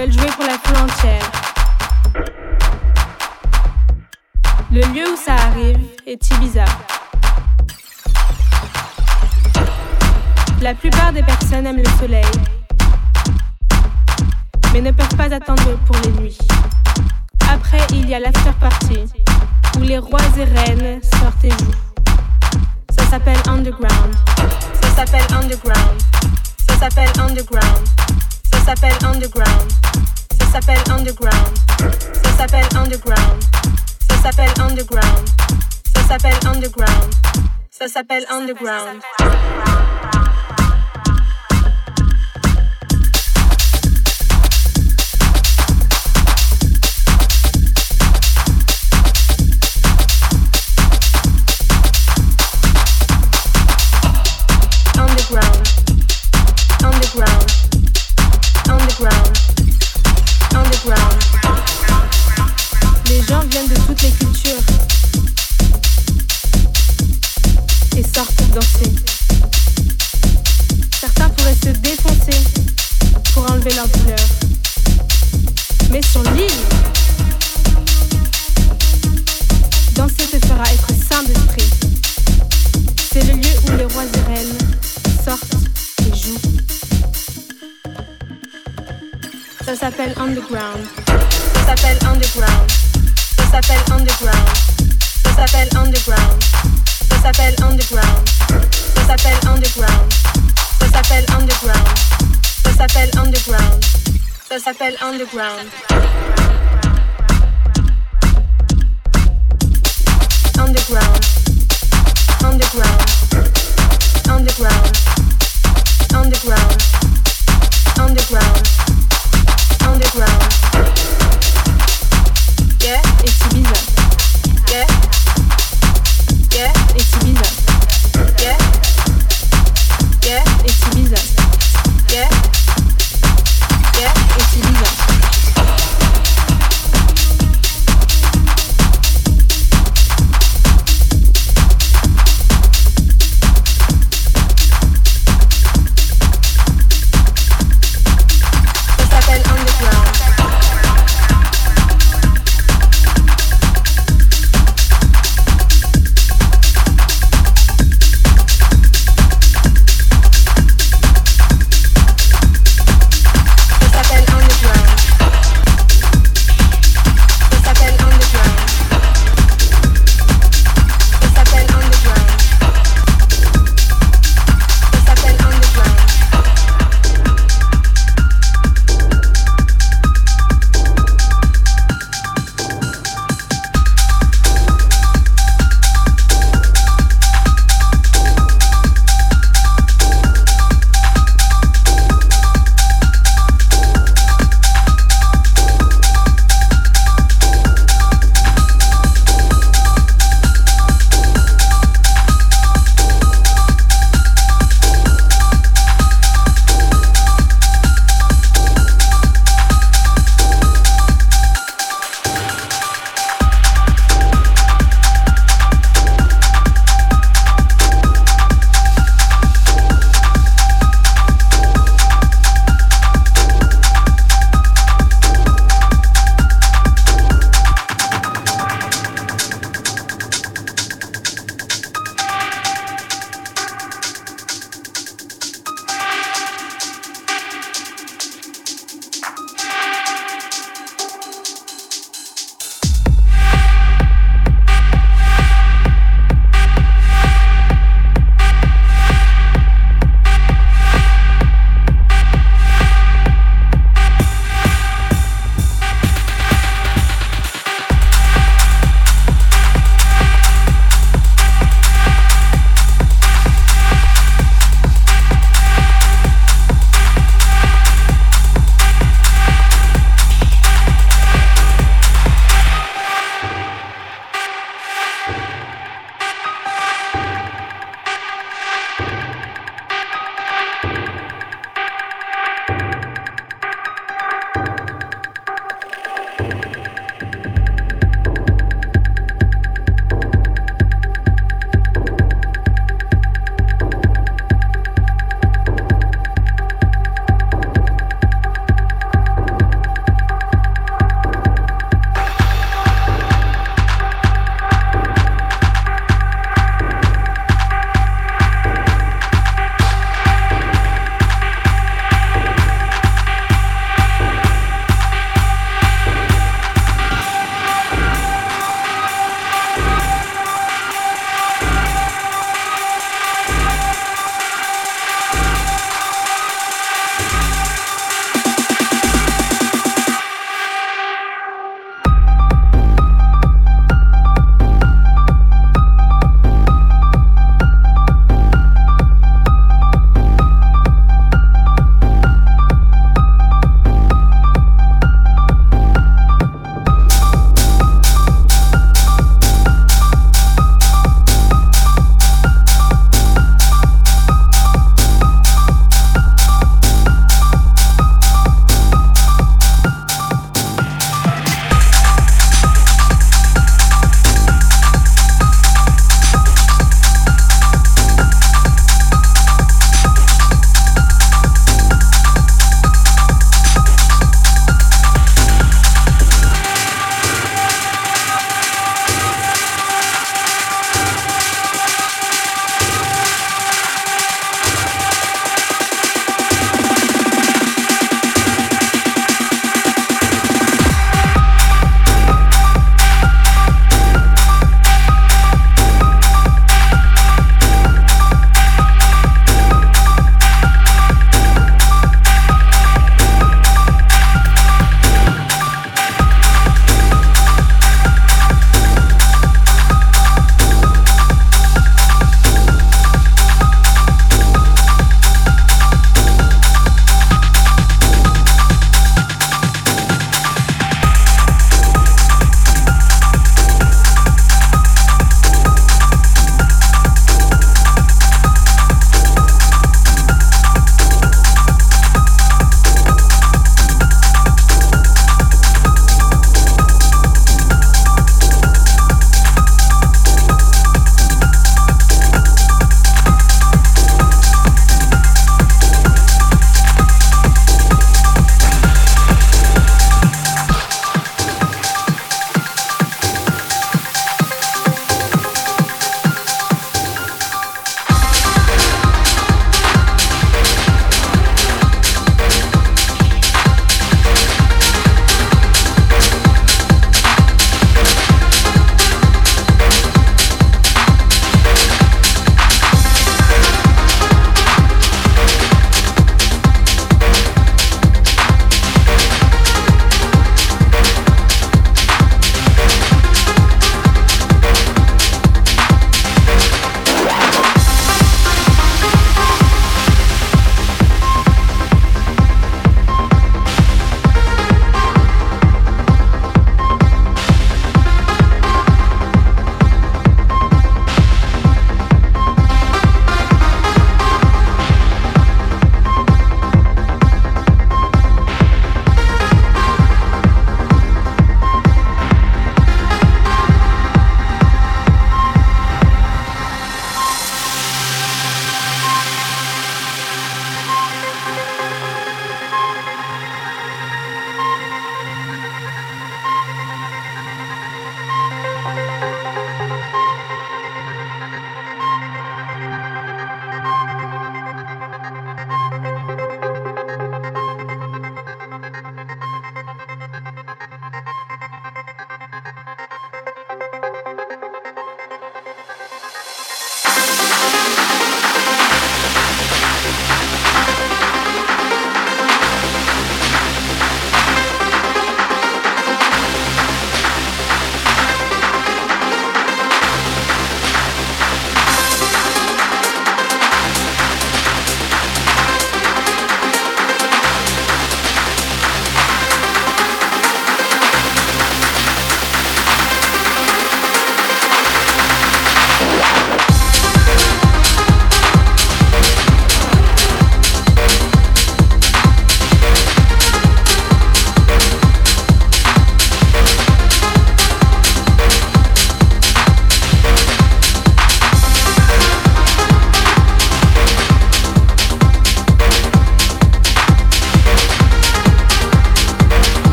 veulent jouer pour la foule entière. Le lieu où ça arrive est Ibiza. La plupart des personnes aiment le soleil, mais ne peuvent pas attendre pour les nuits. Après, il y a l'after party, où les rois et reines sortent et jouent. Ça s'appelle underground. Ça s'appelle underground. Ça s'appelle underground. S'appelle underground. Ça s'appelle underground. Ça s'appelle underground. Ça s'appelle underground. Ça s'appelle underground. Ça s'appelle underground. underground. viennent de toutes les cultures et sortent danser. Certains pourraient se défoncer pour enlever leur douleur, mais sont libres. Danser te fera être sain d'esprit. C'est le lieu où les rois et reines sortent et jouent. Ça s'appelle Underground. Ça s'appelle Underground. Ça s'appelle underground. Ça s'appelle underground. Ça s'appelle underground. Ça s'appelle underground. Ça s'appelle underground. Ça s'appelle underground. Underground. Underground. Underground. Underground. Underground. underground. Yeah, it's Ibiza. Yeah, yeah, it's.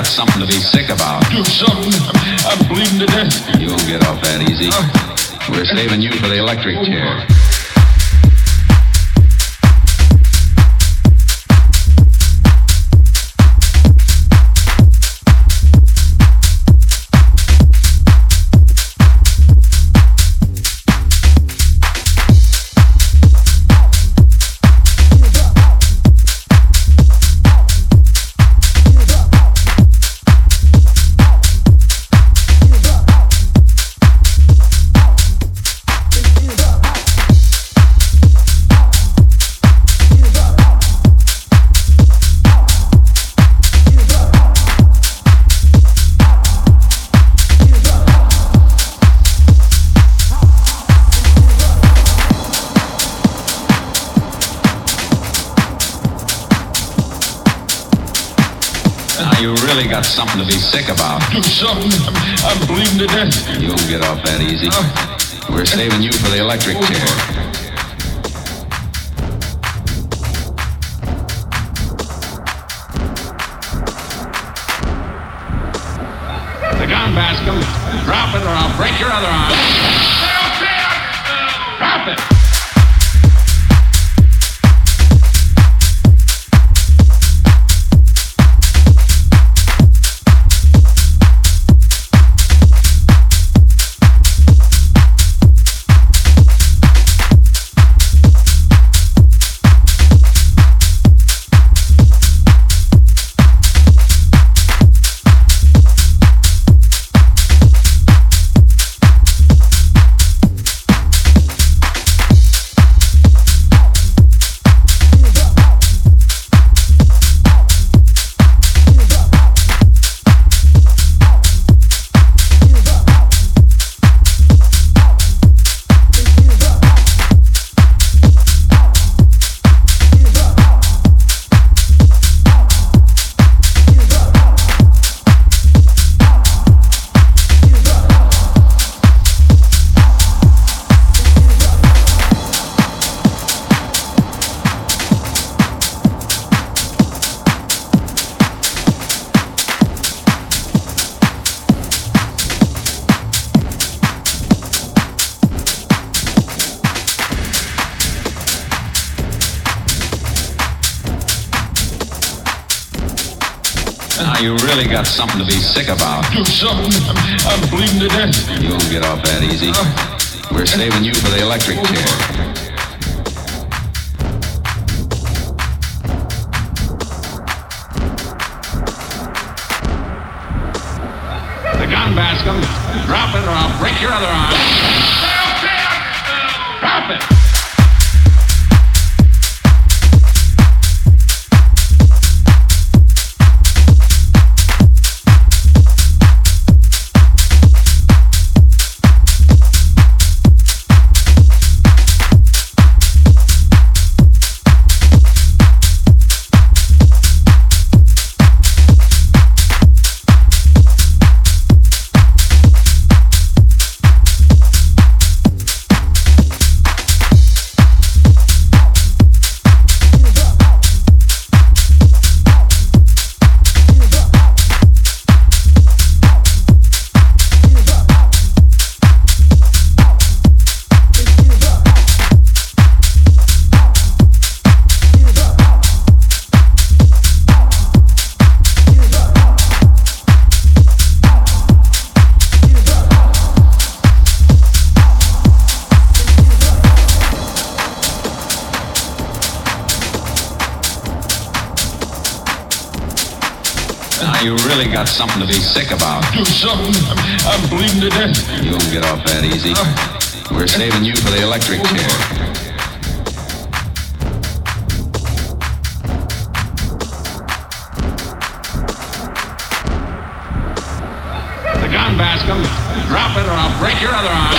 Got something to be sick about. Do something. I'm bleeding to death. You won't get off that easy. We're saving you for the electric chair. Sick about. Do something. I'm bleeding to death. You won't get off that easy. We're saving you for the electric chair. Got something to be sick about. Do something. I'm bleeding to death. You won't get off that easy. We're saving you for the electric chair. The gun, Bascom. Drop it or I'll break your other arm. Something to be sick about. Do something. I'm bleeding to death. You won't get off that easy. We're saving you for the electric chair. The gun, Bascom. Drop it or I'll break your other arm.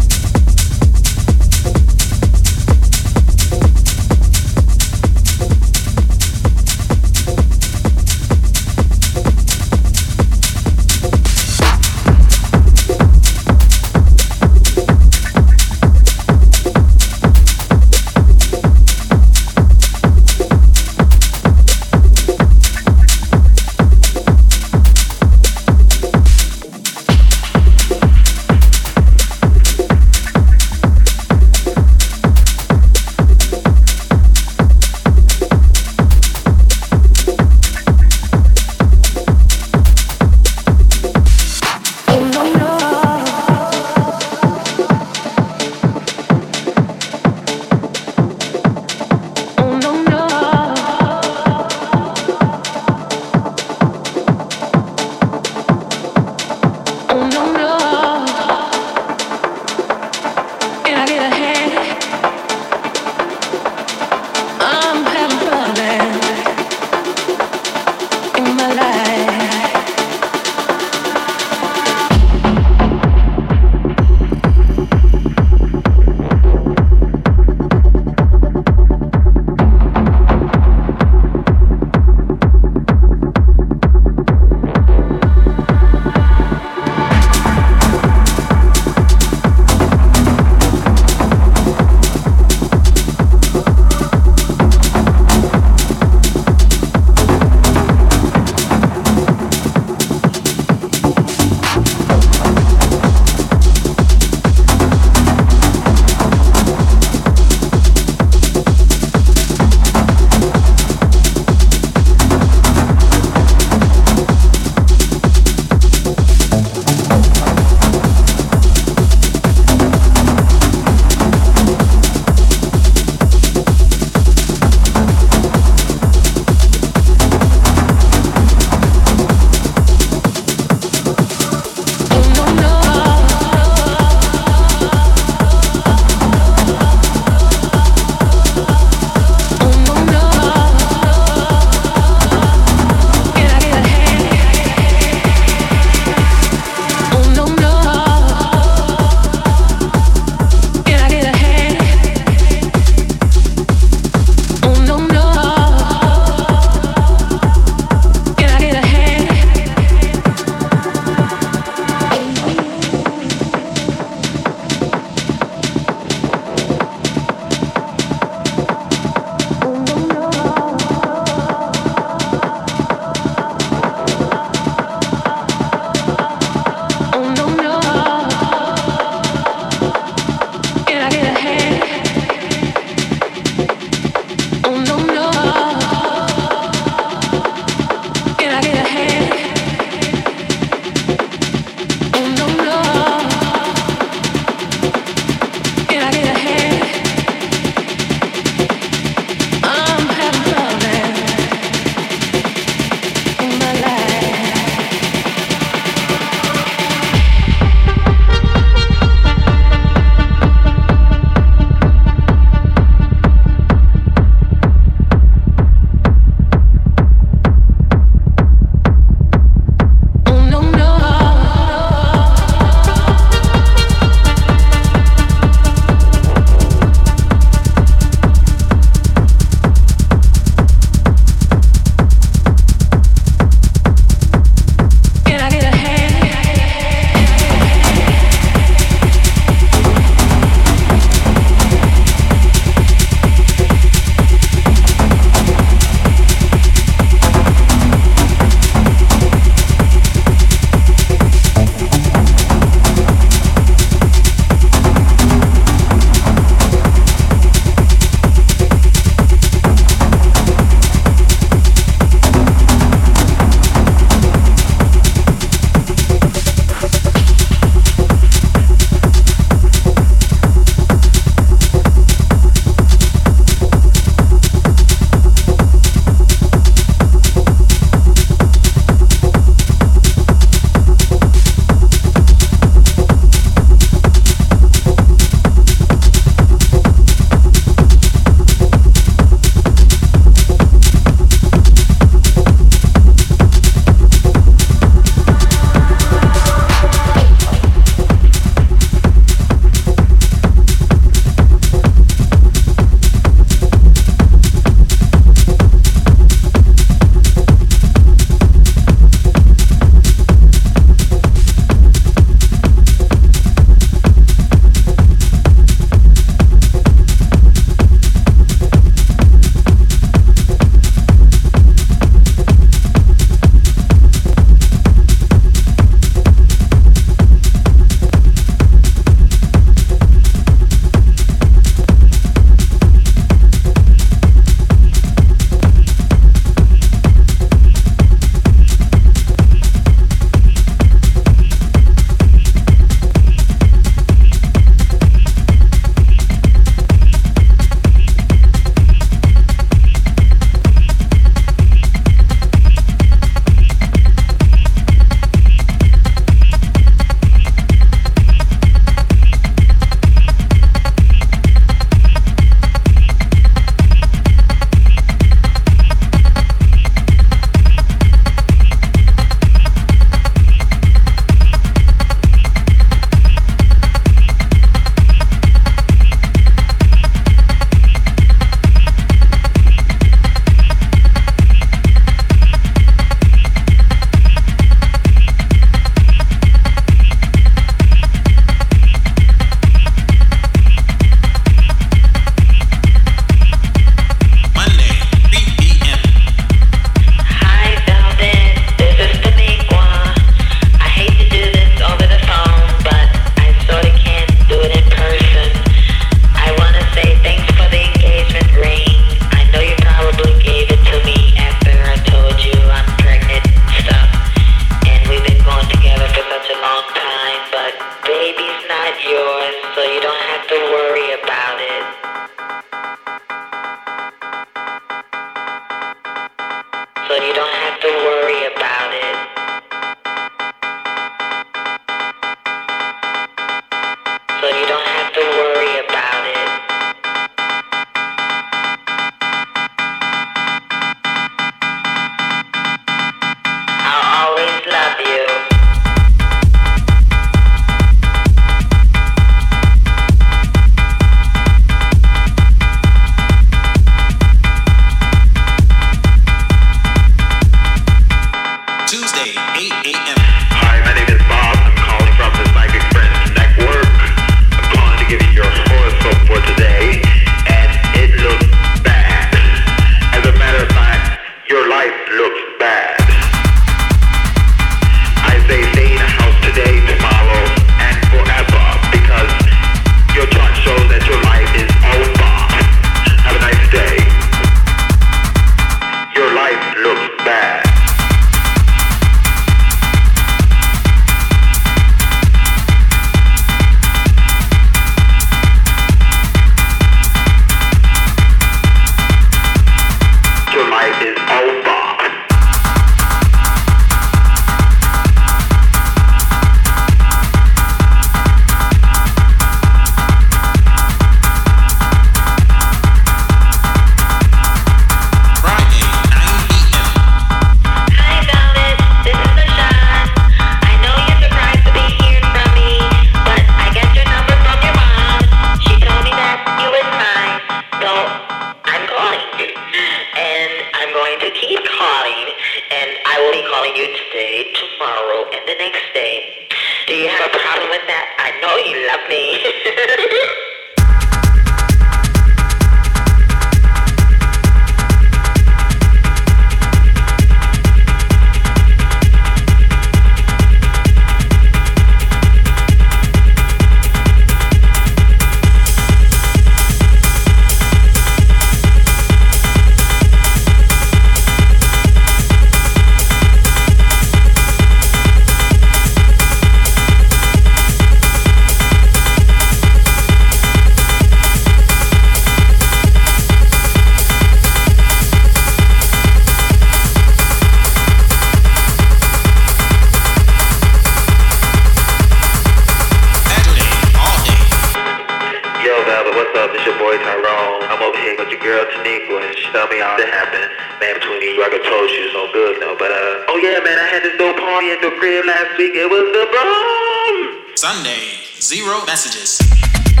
messages.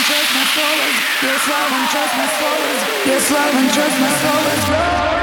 and trust my soul. Yes, love and trust my soul is. Yes, love and trust my soul. Love.